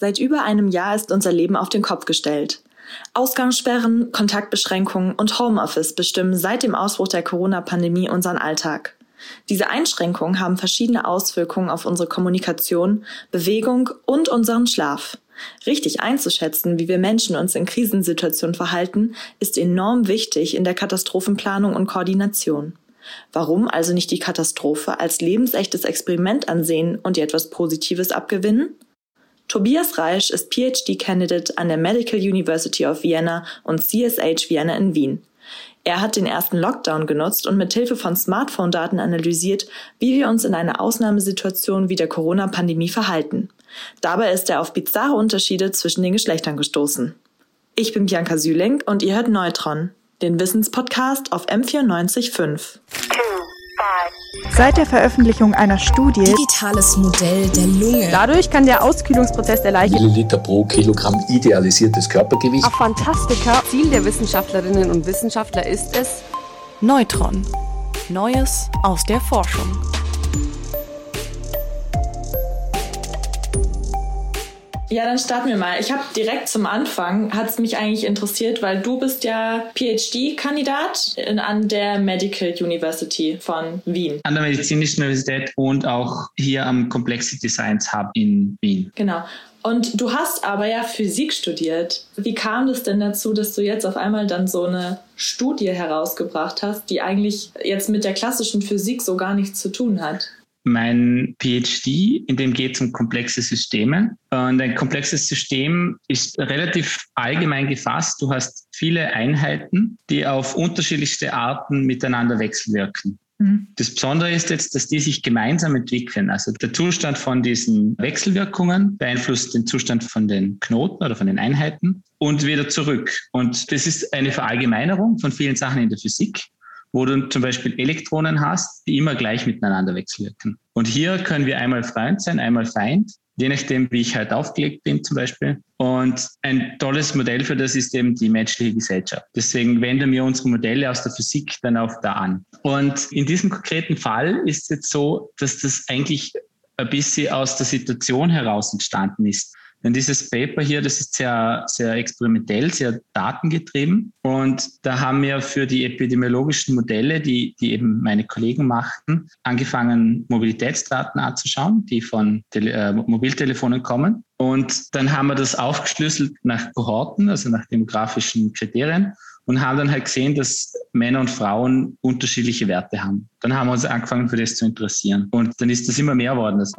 Seit über einem Jahr ist unser Leben auf den Kopf gestellt. Ausgangssperren, Kontaktbeschränkungen und Homeoffice bestimmen seit dem Ausbruch der Corona-Pandemie unseren Alltag. Diese Einschränkungen haben verschiedene Auswirkungen auf unsere Kommunikation, Bewegung und unseren Schlaf. Richtig einzuschätzen, wie wir Menschen uns in Krisensituationen verhalten, ist enorm wichtig in der Katastrophenplanung und Koordination. Warum also nicht die Katastrophe als lebensechtes Experiment ansehen und ihr etwas Positives abgewinnen? Tobias Reisch ist PhD-Candidate an der Medical University of Vienna und CSH Vienna in Wien. Er hat den ersten Lockdown genutzt und mit Hilfe von Smartphone-Daten analysiert, wie wir uns in einer Ausnahmesituation wie der Corona-Pandemie verhalten. Dabei ist er auf bizarre Unterschiede zwischen den Geschlechtern gestoßen. Ich bin Bianca Süling und ihr hört Neutron, den Wissenspodcast auf M945. Seit der Veröffentlichung einer Studie Digitales Modell der Lunge. Dadurch kann der Auskühlungsprozess der Leiche Milliliter pro Kilogramm idealisiertes Körpergewicht. auf Fantastika. Ziel der Wissenschaftlerinnen und Wissenschaftler ist es, Neutron. Neues aus der Forschung. Ja, dann starten wir mal. Ich habe direkt zum Anfang, hat es mich eigentlich interessiert, weil du bist ja PhD-Kandidat an der Medical University von Wien. An der Medizinischen Universität und auch hier am Complexity Science Hub in Wien. Genau. Und du hast aber ja Physik studiert. Wie kam das denn dazu, dass du jetzt auf einmal dann so eine Studie herausgebracht hast, die eigentlich jetzt mit der klassischen Physik so gar nichts zu tun hat? Mein PhD, in dem geht es um komplexe Systeme. Und ein komplexes System ist relativ allgemein gefasst. Du hast viele Einheiten, die auf unterschiedlichste Arten miteinander wechselwirken. Das Besondere ist jetzt, dass die sich gemeinsam entwickeln. Also der Zustand von diesen Wechselwirkungen beeinflusst den Zustand von den Knoten oder von den Einheiten und wieder zurück. Und das ist eine Verallgemeinerung von vielen Sachen in der Physik wo du zum Beispiel Elektronen hast, die immer gleich miteinander wechselwirken. Und hier können wir einmal Freund sein, einmal Feind, je nachdem, wie ich halt aufgelegt bin zum Beispiel. Und ein tolles Modell für das ist eben die menschliche Gesellschaft. Deswegen wenden wir unsere Modelle aus der Physik dann auch da an. Und in diesem konkreten Fall ist es jetzt so, dass das eigentlich ein bisschen aus der Situation heraus entstanden ist. Denn dieses Paper hier, das ist sehr, sehr experimentell, sehr datengetrieben. Und da haben wir für die epidemiologischen Modelle, die, die eben meine Kollegen machten, angefangen, Mobilitätsdaten anzuschauen, die von Tele äh, Mobiltelefonen kommen. Und dann haben wir das aufgeschlüsselt nach Kohorten, also nach demografischen Kriterien und haben dann halt gesehen, dass Männer und Frauen unterschiedliche Werte haben. Dann haben wir uns angefangen, für das zu interessieren. Und dann ist das immer mehr geworden. Das,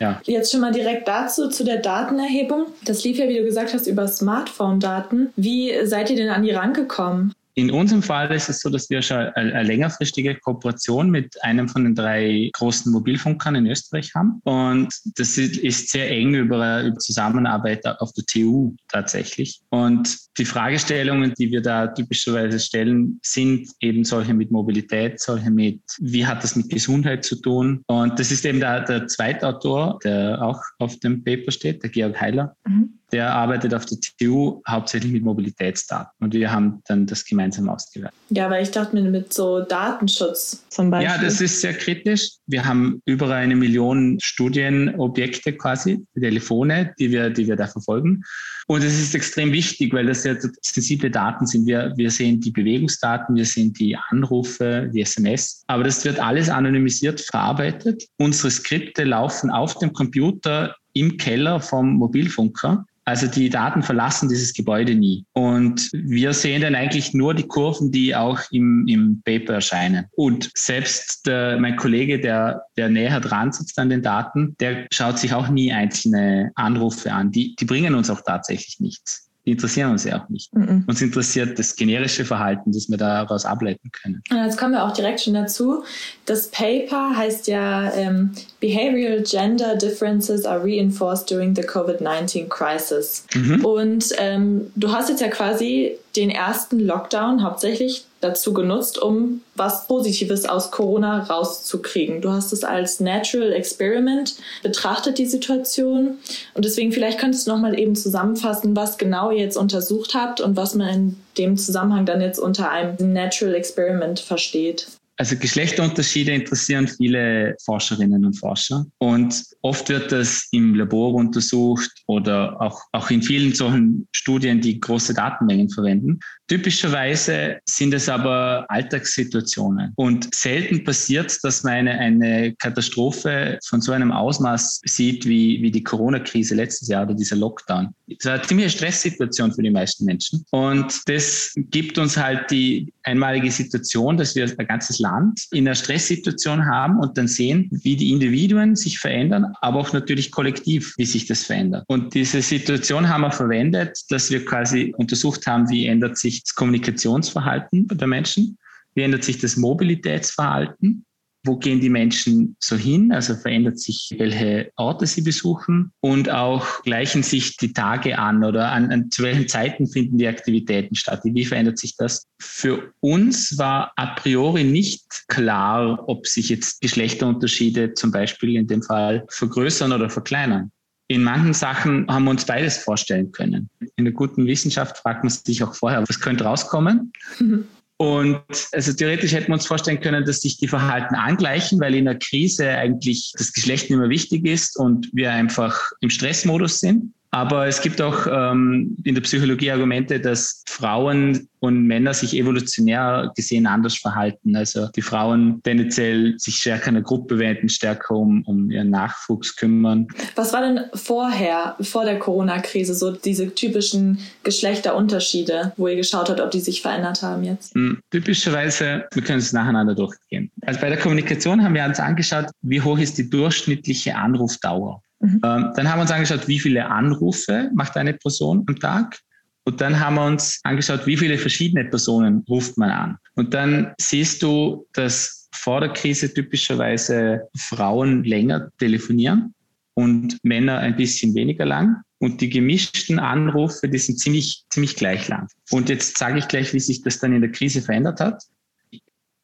ja. Jetzt schon mal direkt dazu, zu der Datenerhebung. Das lief ja, wie du gesagt hast, über Smartphone-Daten. Wie seid ihr denn an die rangekommen? In unserem Fall ist es so, dass wir schon eine, längerfristige Kooperation mit einem von den drei großen Mobilfunkern in Österreich haben. Und das ist sehr eng über, über Zusammenarbeit auf der TU tatsächlich. Und die Fragestellungen, die wir da typischerweise stellen, sind eben solche mit Mobilität, solche mit, wie hat das mit Gesundheit zu tun? Und das ist eben der, der Zweitautor, der auch auf dem Paper steht, der Georg Heiler. Mhm der arbeitet auf der TU hauptsächlich mit Mobilitätsdaten und wir haben dann das gemeinsam ausgewertet. Ja, weil ich dachte mir mit so Datenschutz zum Beispiel. Ja, das ist sehr kritisch. Wir haben über eine Million Studienobjekte quasi, Telefone, die wir, die wir da verfolgen. Und es ist extrem wichtig, weil das ja sensible Daten sind. Wir, wir sehen die Bewegungsdaten, wir sehen die Anrufe, die SMS. Aber das wird alles anonymisiert verarbeitet. Unsere Skripte laufen auf dem Computer im Keller vom Mobilfunker. Also die Daten verlassen dieses Gebäude nie. Und wir sehen dann eigentlich nur die Kurven, die auch im, im Paper erscheinen. Und selbst der, mein Kollege, der, der näher dran sitzt an den Daten, der schaut sich auch nie einzelne Anrufe an. Die, die bringen uns auch tatsächlich nichts die interessieren uns ja auch nicht. Mhm. Uns interessiert das generische Verhalten, das wir daraus ableiten können. Jetzt kommen wir auch direkt schon dazu. Das Paper heißt ja ähm, Behavioral Gender Differences are reinforced during the COVID-19 crisis. Mhm. Und ähm, du hast jetzt ja quasi den ersten Lockdown hauptsächlich dazu genutzt, um was Positives aus Corona rauszukriegen. Du hast es als Natural Experiment betrachtet, die Situation. Und deswegen vielleicht könntest du nochmal eben zusammenfassen, was genau ihr jetzt untersucht habt und was man in dem Zusammenhang dann jetzt unter einem Natural Experiment versteht. Also Geschlechterunterschiede interessieren viele Forscherinnen und Forscher und oft wird das im Labor untersucht oder auch, auch in vielen solchen Studien, die große Datenmengen verwenden. Typischerweise sind es aber Alltagssituationen und selten passiert, dass man eine, eine Katastrophe von so einem Ausmaß sieht wie, wie die Corona-Krise letztes Jahr oder dieser Lockdown. Es war eine ziemliche Stresssituation für die meisten Menschen und das gibt uns halt die einmalige Situation, dass wir ein ganzes Land in einer Stresssituation haben und dann sehen, wie die Individuen sich verändern, aber auch natürlich kollektiv, wie sich das verändert. Und diese Situation haben wir verwendet, dass wir quasi untersucht haben, wie ändert sich das Kommunikationsverhalten der Menschen, wie ändert sich das Mobilitätsverhalten wo gehen die Menschen so hin? Also verändert sich, welche Orte sie besuchen und auch gleichen sich die Tage an oder an, an zu welchen Zeiten finden die Aktivitäten statt? Wie verändert sich das? Für uns war a priori nicht klar, ob sich jetzt Geschlechterunterschiede zum Beispiel in dem Fall vergrößern oder verkleinern. In manchen Sachen haben wir uns beides vorstellen können. In der guten Wissenschaft fragt man sich auch vorher, was könnte rauskommen? Und also theoretisch hätten wir uns vorstellen können, dass sich die Verhalten angleichen, weil in der Krise eigentlich das Geschlecht nicht mehr wichtig ist und wir einfach im Stressmodus sind. Aber es gibt auch ähm, in der Psychologie Argumente, dass Frauen und Männer sich evolutionär gesehen anders verhalten. Also die Frauen tendenziell sich stärker einer Gruppe wenden, stärker um, um ihren Nachwuchs kümmern. Was war denn vorher, vor der Corona-Krise, so diese typischen Geschlechterunterschiede, wo ihr geschaut habt, ob die sich verändert haben jetzt? Hm, typischerweise, wir können es nacheinander durchgehen. Also bei der Kommunikation haben wir uns angeschaut, wie hoch ist die durchschnittliche Anrufdauer. Mhm. Ähm, dann haben wir uns angeschaut, wie viele Anrufe macht eine Person am Tag. Und dann haben wir uns angeschaut, wie viele verschiedene Personen ruft man an. Und dann siehst du, dass vor der Krise typischerweise Frauen länger telefonieren und Männer ein bisschen weniger lang. Und die gemischten Anrufe, die sind ziemlich, ziemlich gleich lang. Und jetzt sage ich gleich, wie sich das dann in der Krise verändert hat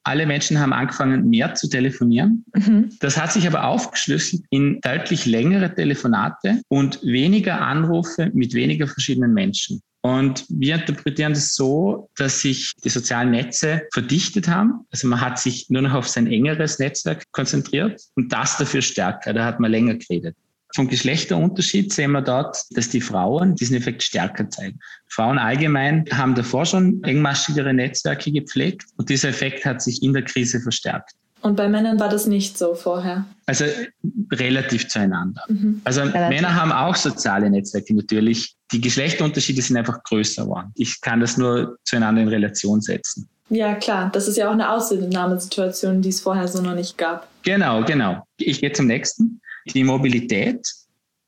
alle Menschen haben angefangen, mehr zu telefonieren. Mhm. Das hat sich aber aufgeschlüsselt in deutlich längere Telefonate und weniger Anrufe mit weniger verschiedenen Menschen. Und wir interpretieren das so, dass sich die sozialen Netze verdichtet haben. Also man hat sich nur noch auf sein engeres Netzwerk konzentriert und das dafür stärker. Da hat man länger geredet. Vom Geschlechterunterschied sehen wir dort, dass die Frauen diesen Effekt stärker zeigen. Frauen allgemein haben davor schon engmaschigere Netzwerke gepflegt und dieser Effekt hat sich in der Krise verstärkt. Und bei Männern war das nicht so vorher? Also relativ zueinander. Mhm. Also relativ. Männer haben auch soziale Netzwerke natürlich. Die Geschlechterunterschiede sind einfach größer geworden. Ich kann das nur zueinander in Relation setzen. Ja, klar. Das ist ja auch eine Ausnahmesituation, die es vorher so noch nicht gab. Genau, genau. Ich gehe zum nächsten. Die Mobilität.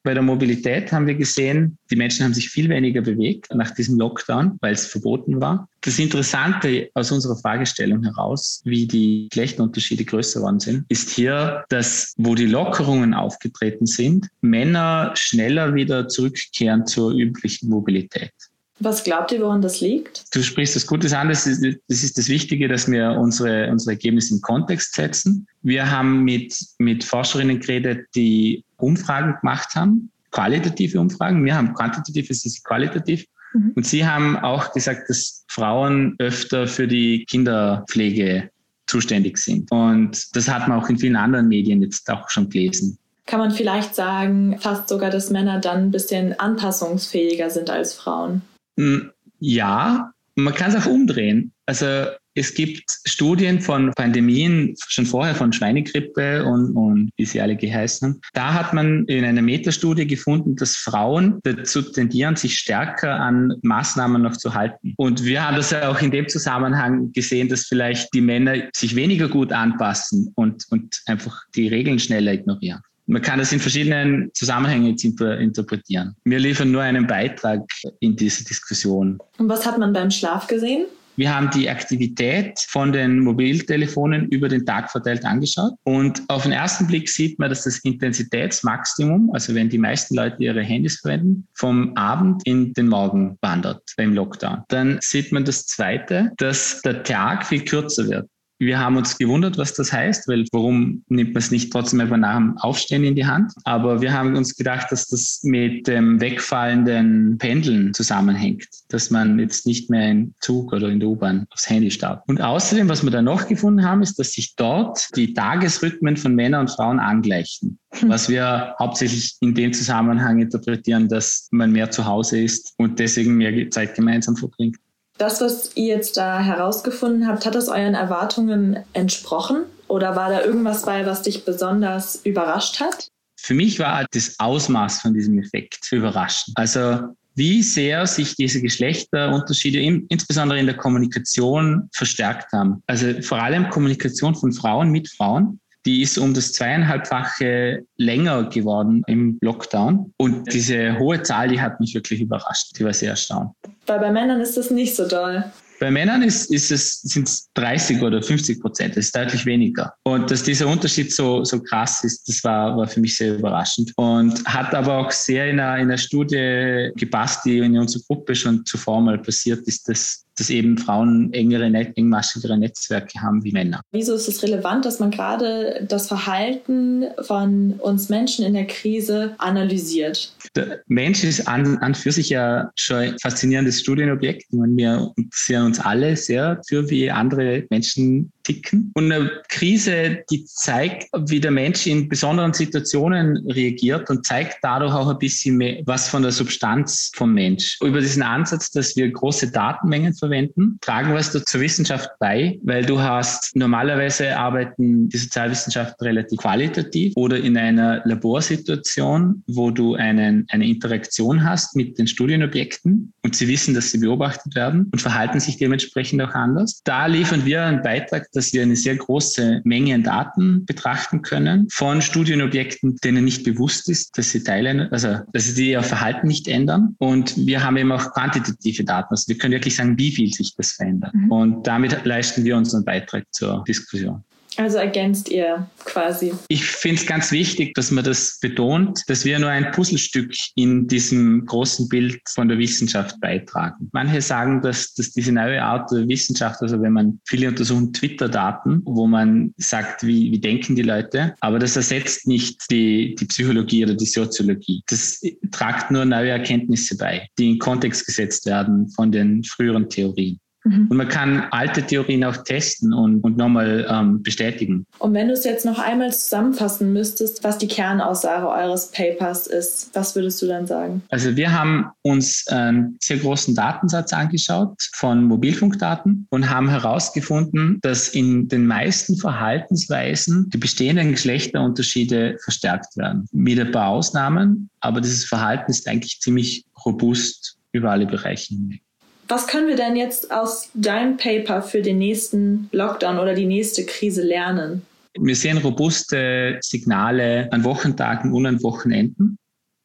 Bei der Mobilität haben wir gesehen, die Menschen haben sich viel weniger bewegt nach diesem Lockdown, weil es verboten war. Das Interessante aus unserer Fragestellung heraus, wie die Geschlechterunterschiede größer geworden sind, ist hier, dass wo die Lockerungen aufgetreten sind, Männer schneller wieder zurückkehren zur üblichen Mobilität. Was glaubt ihr, woran das liegt? Du sprichst das Gutes an. Das ist, das ist das Wichtige, dass wir unsere, unsere Ergebnisse im Kontext setzen. Wir haben mit, mit Forscherinnen geredet, die Umfragen gemacht haben, qualitative Umfragen. Wir haben quantitativ, es ist qualitativ. Mhm. Und sie haben auch gesagt, dass Frauen öfter für die Kinderpflege zuständig sind. Und das hat man auch in vielen anderen Medien jetzt auch schon gelesen. Kann man vielleicht sagen, fast sogar, dass Männer dann ein bisschen anpassungsfähiger sind als Frauen? Hm, ja, man kann es auch umdrehen. Also es gibt Studien von Pandemien schon vorher von Schweinegrippe und, und wie sie alle geheißen haben. Da hat man in einer Metastudie gefunden, dass Frauen dazu tendieren, sich stärker an Maßnahmen noch zu halten. Und wir haben das ja auch in dem Zusammenhang gesehen, dass vielleicht die Männer sich weniger gut anpassen und, und einfach die Regeln schneller ignorieren. Man kann das in verschiedenen Zusammenhängen interpretieren. Wir liefern nur einen Beitrag in diese Diskussion. Und was hat man beim Schlaf gesehen? Wir haben die Aktivität von den Mobiltelefonen über den Tag verteilt angeschaut. Und auf den ersten Blick sieht man, dass das Intensitätsmaximum, also wenn die meisten Leute ihre Handys verwenden, vom Abend in den Morgen wandert beim Lockdown. Dann sieht man das zweite, dass der Tag viel kürzer wird. Wir haben uns gewundert, was das heißt, weil warum nimmt man es nicht trotzdem einfach nach dem Aufstehen in die Hand? Aber wir haben uns gedacht, dass das mit dem wegfallenden Pendeln zusammenhängt, dass man jetzt nicht mehr im Zug oder in der U-Bahn aufs Handy startet. Und außerdem, was wir da noch gefunden haben, ist, dass sich dort die Tagesrhythmen von Männern und Frauen angleichen. Hm. Was wir hauptsächlich in dem Zusammenhang interpretieren, dass man mehr zu Hause ist und deswegen mehr Zeit gemeinsam verbringt. Das, was ihr jetzt da herausgefunden habt, hat das euren Erwartungen entsprochen? Oder war da irgendwas bei, was dich besonders überrascht hat? Für mich war das Ausmaß von diesem Effekt überraschend. Also wie sehr sich diese Geschlechterunterschiede in, insbesondere in der Kommunikation verstärkt haben. Also vor allem Kommunikation von Frauen mit Frauen die ist um das zweieinhalbfache länger geworden im Lockdown. Und diese hohe Zahl, die hat mich wirklich überrascht. Die war sehr erstaunt. Weil bei Männern ist das nicht so doll. Bei Männern ist, ist es, sind es 30 oder 50 Prozent, das ist deutlich weniger. Und dass dieser Unterschied so, so krass ist, das war, war für mich sehr überraschend. Und hat aber auch sehr in einer, in einer Studie gepasst, die in unserer Gruppe schon zuvor mal passiert ist, dass dass eben Frauen engere, engmaschigere Netzwerke haben wie Männer. Wieso ist es relevant, dass man gerade das Verhalten von uns Menschen in der Krise analysiert? Der Mensch ist an, an für sich ja schon ein faszinierendes Studienobjekt. Wir interessieren uns alle sehr für, wie andere Menschen ticken. Und eine Krise, die zeigt, wie der Mensch in besonderen Situationen reagiert und zeigt dadurch auch ein bisschen mehr was von der Substanz vom Mensch. Über diesen Ansatz, dass wir große Datenmengen verwenden, tragen was zur Wissenschaft bei, weil du hast normalerweise arbeiten die Sozialwissenschaften relativ qualitativ oder in einer Laborsituation, wo du einen, eine Interaktion hast mit den Studienobjekten und sie wissen, dass sie beobachtet werden und verhalten sich dementsprechend auch anders. Da liefern wir einen Beitrag dass wir eine sehr große Menge an Daten betrachten können von Studienobjekten, denen nicht bewusst ist, dass sie Teile, also dass sie ihr Verhalten nicht ändern. Und wir haben eben auch quantitative Daten. Also wir können wirklich sagen, wie viel sich das verändert. Mhm. Und damit leisten wir unseren Beitrag zur Diskussion. Also ergänzt ihr quasi. Ich finde es ganz wichtig, dass man das betont, dass wir nur ein Puzzlestück in diesem großen Bild von der Wissenschaft beitragen. Manche sagen, dass, dass diese neue Art der Wissenschaft, also wenn man viele untersuchen Twitter-Daten, wo man sagt, wie, wie denken die Leute, aber das ersetzt nicht die, die Psychologie oder die Soziologie. Das tragt nur neue Erkenntnisse bei, die in Kontext gesetzt werden von den früheren Theorien. Mhm. Und man kann alte Theorien auch testen und, und nochmal ähm, bestätigen. Und wenn du es jetzt noch einmal zusammenfassen müsstest, was die Kernaussage eures Papers ist, was würdest du dann sagen? Also wir haben uns einen sehr großen Datensatz angeschaut von Mobilfunkdaten und haben herausgefunden, dass in den meisten Verhaltensweisen die bestehenden Geschlechterunterschiede verstärkt werden. Mit ein paar Ausnahmen, aber dieses Verhalten ist eigentlich ziemlich robust über alle Bereiche hinweg. Was können wir denn jetzt aus deinem Paper für den nächsten Lockdown oder die nächste Krise lernen? Wir sehen robuste Signale an Wochentagen und an Wochenenden.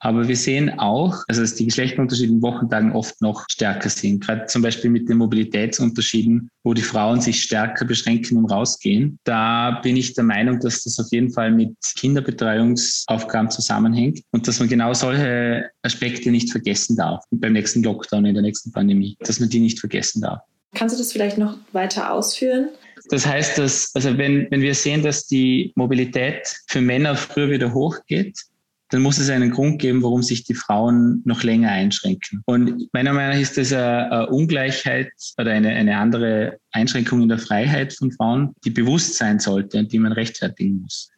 Aber wir sehen auch, also dass die Geschlechterunterschiede in Wochentagen oft noch stärker sind. Gerade zum Beispiel mit den Mobilitätsunterschieden, wo die Frauen sich stärker beschränken im Rausgehen. Da bin ich der Meinung, dass das auf jeden Fall mit Kinderbetreuungsaufgaben zusammenhängt und dass man genau solche Aspekte nicht vergessen darf beim nächsten Lockdown, in der nächsten Pandemie, dass man die nicht vergessen darf. Kannst du das vielleicht noch weiter ausführen? Das heißt, dass, also wenn, wenn wir sehen, dass die Mobilität für Männer früher wieder hochgeht, dann muss es einen Grund geben, warum sich die Frauen noch länger einschränken. Und meiner Meinung nach ist das eine, Ungleichheit oder eine, eine andere Einschränkung in der Freiheit von Frauen, die bewusst sein sollte und die man rechtfertigen muss.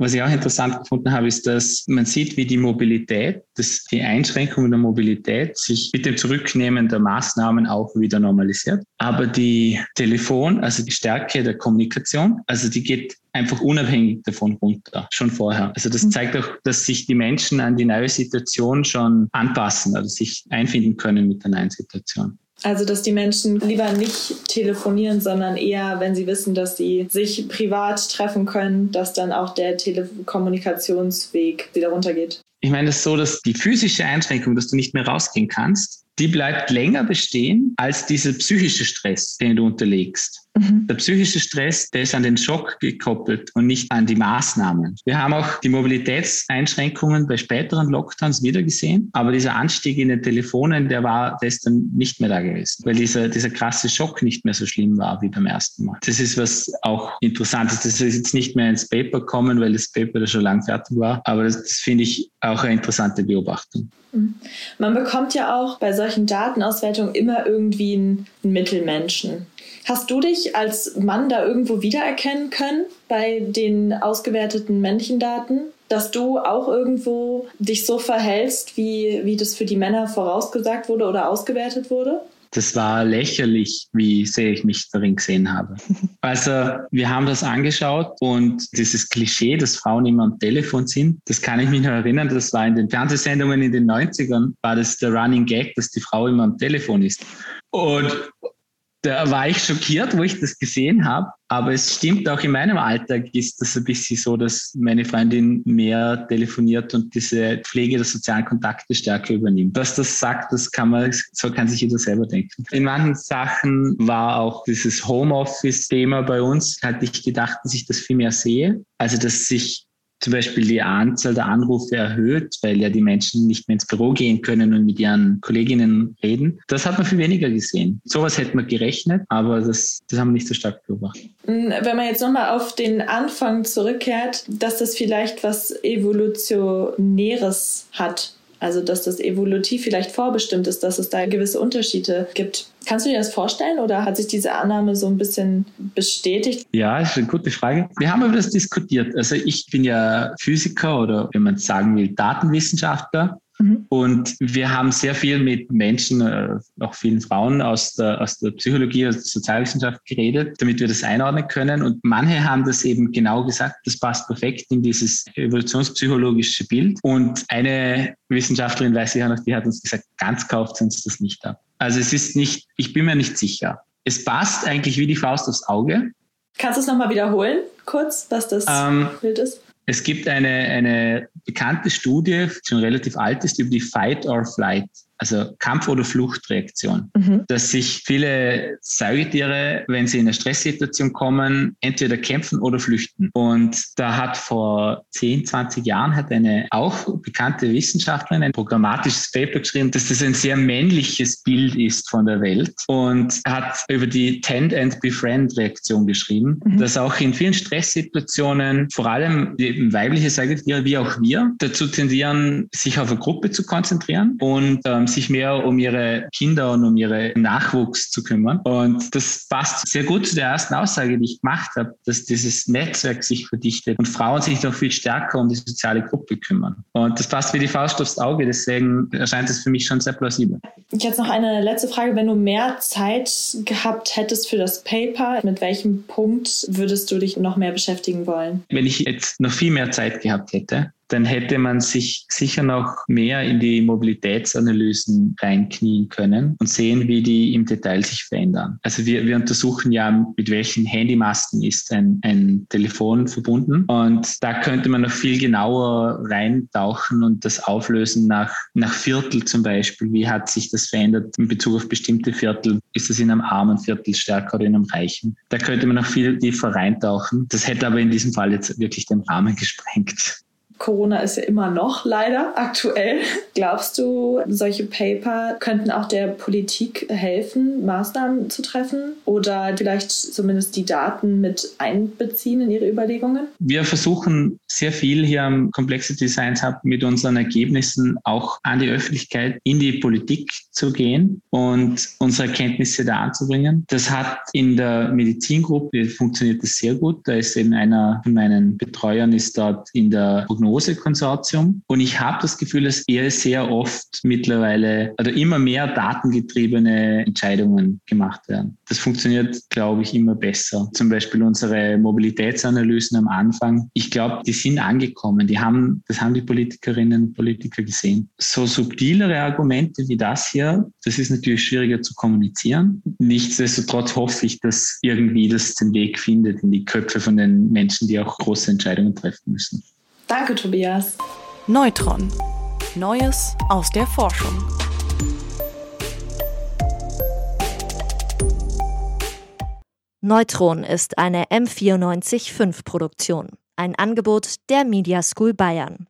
Was ich auch interessant gefunden habe, ist, dass man sieht, wie die Mobilität, dass die Einschränkung der Mobilität sich mit dem Zurücknehmen der Maßnahmen auch wieder normalisiert. Aber die Telefon, also die Stärke der Kommunikation, also die geht einfach unabhängig davon runter, schon vorher. Also das mhm. zeigt auch, dass sich die Menschen an die neue Situation schon anpassen oder sich einfinden können mit der neuen Situation. Also, dass die Menschen lieber nicht telefonieren, sondern eher, wenn sie wissen, dass sie sich privat treffen können, dass dann auch der Telekommunikationsweg wieder runtergeht. Ich meine, es ist so, dass die physische Einschränkung, dass du nicht mehr rausgehen kannst, die bleibt länger bestehen als dieser psychische Stress, den du unterlegst. Mhm. Der psychische Stress, der ist an den Schock gekoppelt und nicht an die Maßnahmen. Wir haben auch die Mobilitätseinschränkungen bei späteren Lockdowns wieder gesehen, aber dieser Anstieg in den Telefonen, der war gestern nicht mehr da gewesen, weil dieser, dieser krasse Schock nicht mehr so schlimm war wie beim ersten Mal. Das ist was auch interessant ist. Das ist jetzt nicht mehr ins Paper kommen, weil das Paper da schon lang fertig war, aber das, das finde ich auch eine interessante Beobachtung. Mhm. Man bekommt ja auch bei solchen Datenauswertungen immer irgendwie einen Mittelmenschen. Hast du dich als Mann da irgendwo wiedererkennen können bei den ausgewerteten Männchendaten? Dass du auch irgendwo dich so verhältst, wie, wie das für die Männer vorausgesagt wurde oder ausgewertet wurde? Das war lächerlich, wie sehr ich mich darin gesehen habe. Also wir haben das angeschaut und dieses Klischee, dass Frauen immer am Telefon sind, das kann ich mich noch erinnern, das war in den Fernsehsendungen in den 90ern, war das der Running Gag, dass die Frau immer am Telefon ist. Und da war ich schockiert, wo ich das gesehen habe. Aber es stimmt auch in meinem Alltag ist das ein bisschen so, dass meine Freundin mehr telefoniert und diese Pflege der sozialen Kontakte stärker übernimmt. Was das sagt, das kann man, so kann sich jeder selber denken. In manchen Sachen war auch dieses Homeoffice-Thema bei uns, hatte ich gedacht, dass ich das viel mehr sehe. Also, dass sich zum Beispiel die Anzahl der Anrufe erhöht, weil ja die Menschen nicht mehr ins Büro gehen können und mit ihren Kolleginnen reden. Das hat man viel weniger gesehen. Sowas hätte man gerechnet, aber das, das haben wir nicht so stark beobachtet. Hm, wenn man jetzt nochmal auf den Anfang zurückkehrt, dass das vielleicht was Evolutionäres hat, also, dass das evolutiv vielleicht vorbestimmt ist, dass es da gewisse Unterschiede gibt. Kannst du dir das vorstellen oder hat sich diese Annahme so ein bisschen bestätigt? Ja, ist eine gute Frage. Wir haben über das diskutiert. Also, ich bin ja Physiker oder, wenn man sagen will, Datenwissenschaftler. Mhm. Und wir haben sehr viel mit Menschen, äh, auch vielen Frauen aus der, aus der Psychologie, aus der Sozialwissenschaft geredet, damit wir das einordnen können. Und manche haben das eben genau gesagt, das passt perfekt in dieses evolutionspsychologische Bild. Und eine Wissenschaftlerin, weiß ich ja noch, die hat uns gesagt, ganz kauft uns das nicht ab. Also es ist nicht, ich bin mir nicht sicher. Es passt eigentlich wie die Faust aufs Auge. Kannst du es nochmal wiederholen, kurz, was das ähm, Bild ist? Es gibt eine, eine bekannte Studie, die schon relativ alt ist, über die Fight or Flight also Kampf- oder Fluchtreaktion, mhm. dass sich viele Säugetiere, wenn sie in eine Stresssituation kommen, entweder kämpfen oder flüchten. Und da hat vor 10, 20 Jahren hat eine auch bekannte Wissenschaftlerin ein programmatisches Paper geschrieben, dass das ein sehr männliches Bild ist von der Welt und hat über die Tend and Befriend Reaktion geschrieben, mhm. dass auch in vielen Stresssituationen vor allem weibliche Säugetiere wie auch wir dazu tendieren, sich auf eine Gruppe zu konzentrieren und ähm, sich mehr um ihre Kinder und um ihre Nachwuchs zu kümmern. Und das passt sehr gut zu der ersten Aussage, die ich gemacht habe, dass dieses Netzwerk sich verdichtet und Frauen sich noch viel stärker um die soziale Gruppe kümmern. Und das passt wie die Faust aufs Auge, deswegen erscheint es für mich schon sehr plausibel. Jetzt noch eine letzte Frage. Wenn du mehr Zeit gehabt hättest für das Paper, mit welchem Punkt würdest du dich noch mehr beschäftigen wollen? Wenn ich jetzt noch viel mehr Zeit gehabt hätte, dann hätte man sich sicher noch mehr in die Mobilitätsanalysen reinknien können und sehen, wie die im Detail sich verändern. Also wir, wir untersuchen ja, mit welchen Handymasten ist ein, ein Telefon verbunden und da könnte man noch viel genauer reintauchen und das auflösen nach, nach Viertel zum Beispiel. Wie hat sich das verändert in Bezug auf bestimmte Viertel? Ist es in einem armen Viertel stärker oder in einem reichen? Da könnte man noch viel tiefer reintauchen. Das hätte aber in diesem Fall jetzt wirklich den Rahmen gesprengt. Corona ist ja immer noch leider aktuell. Glaubst du, solche Paper könnten auch der Politik helfen, Maßnahmen zu treffen oder vielleicht zumindest die Daten mit einbeziehen in ihre Überlegungen? Wir versuchen sehr viel hier am Complexity Science Hub mit unseren Ergebnissen auch an die Öffentlichkeit, in die Politik zu gehen und unsere Erkenntnisse da anzubringen. Das hat in der Medizingruppe funktioniert das sehr gut. Da ist eben einer von meinen Betreuern ist dort in der Prognose Prognosekonsortium. Und ich habe das Gefühl, dass eher sehr oft mittlerweile oder immer mehr datengetriebene Entscheidungen gemacht werden. Das funktioniert, glaube ich, immer besser. Zum Beispiel unsere Mobilitätsanalysen am Anfang. Ich glaube, die sind angekommen. Die haben, das haben die Politikerinnen und Politiker gesehen. So subtilere Argumente wie das hier, das ist natürlich schwieriger zu kommunizieren. Nichtsdestotrotz hoffe ich, dass irgendwie das den Weg findet in die Köpfe von den Menschen, die auch große Entscheidungen treffen müssen. Danke, Tobias. Neutron. Neues aus der Forschung. Neutron ist eine M945 Produktion, ein Angebot der Media School Bayern.